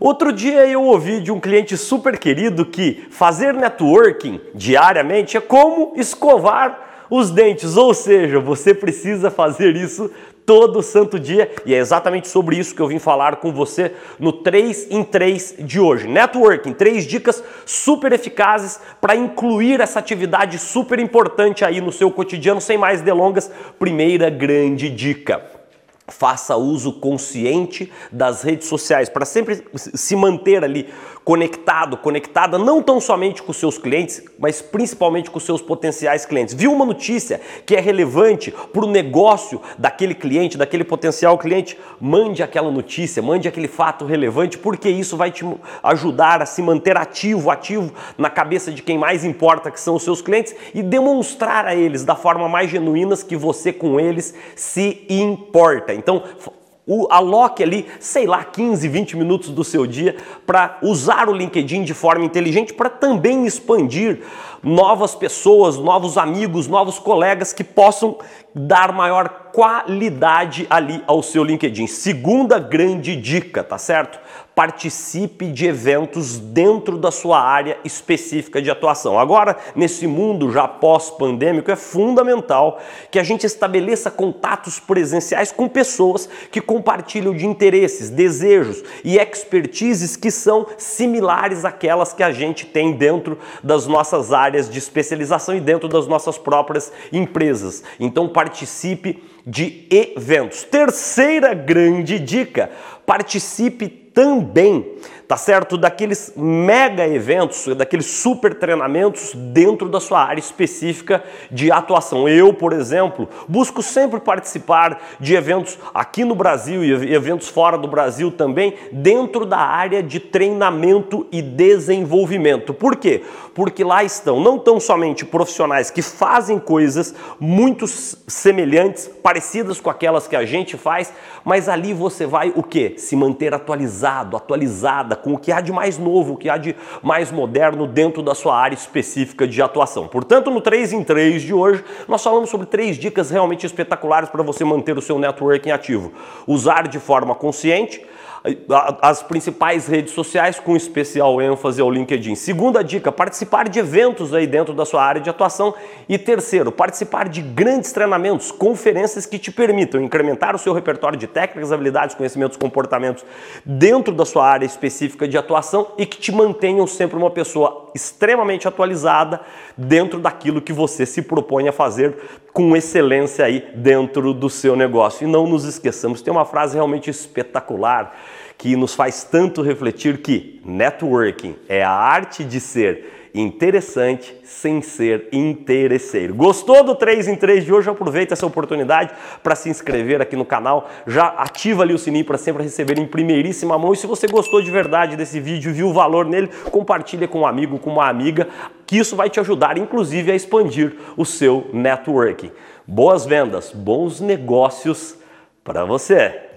Outro dia eu ouvi de um cliente super querido que fazer networking diariamente é como escovar os dentes, ou seja, você precisa fazer isso todo santo dia e é exatamente sobre isso que eu vim falar com você no 3 em 3 de hoje. Networking, três dicas super eficazes para incluir essa atividade super importante aí no seu cotidiano, sem mais delongas. Primeira grande dica faça uso consciente das redes sociais para sempre se manter ali conectado, conectada não tão somente com seus clientes, mas principalmente com seus potenciais clientes. Viu uma notícia que é relevante para o negócio daquele cliente, daquele potencial cliente? Mande aquela notícia, mande aquele fato relevante, porque isso vai te ajudar a se manter ativo, ativo na cabeça de quem mais importa, que são os seus clientes, e demonstrar a eles da forma mais genuína que você com eles se importa. Então, o, aloque ali, sei lá, 15, 20 minutos do seu dia para usar o LinkedIn de forma inteligente para também expandir novas pessoas, novos amigos, novos colegas que possam dar maior qualidade ali ao seu LinkedIn. Segunda grande dica, tá certo? Participe de eventos dentro da sua área específica de atuação. Agora, nesse mundo já pós-pandêmico, é fundamental que a gente estabeleça contatos presenciais com pessoas que compartilham de interesses, desejos e expertises que são similares àquelas que a gente tem dentro das nossas áreas de especialização e dentro das nossas próprias empresas. Então, participe de eventos. Terceira grande dica: participe também tá certo? Daqueles mega eventos, daqueles super treinamentos dentro da sua área específica de atuação. Eu, por exemplo, busco sempre participar de eventos aqui no Brasil e eventos fora do Brasil também, dentro da área de treinamento e desenvolvimento. Por quê? Porque lá estão não tão somente profissionais que fazem coisas muito semelhantes, parecidas com aquelas que a gente faz, mas ali você vai o quê? Se manter atualizado, atualizada com o que há de mais novo, o que há de mais moderno dentro da sua área específica de atuação. Portanto, no 3 em 3 de hoje, nós falamos sobre três dicas realmente espetaculares para você manter o seu networking ativo. Usar de forma consciente, as principais redes sociais, com especial ênfase ao LinkedIn. Segunda dica, participar de eventos aí dentro da sua área de atuação. E terceiro, participar de grandes treinamentos, conferências que te permitam incrementar o seu repertório de técnicas, habilidades, conhecimentos, comportamentos dentro da sua área específica de atuação e que te mantenham sempre uma pessoa extremamente atualizada dentro daquilo que você se propõe a fazer com excelência aí dentro do seu negócio. E não nos esqueçamos, tem uma frase realmente espetacular que nos faz tanto refletir que networking é a arte de ser interessante sem ser interesseiro. Gostou do 3 em 3 de hoje? Aproveita essa oportunidade para se inscrever aqui no canal. Já ativa ali o sininho para sempre receber em primeiríssima mão. E se você gostou de verdade desse vídeo, viu o valor nele, compartilha com um amigo, com uma amiga, que isso vai te ajudar inclusive a expandir o seu networking. Boas vendas, bons negócios para você.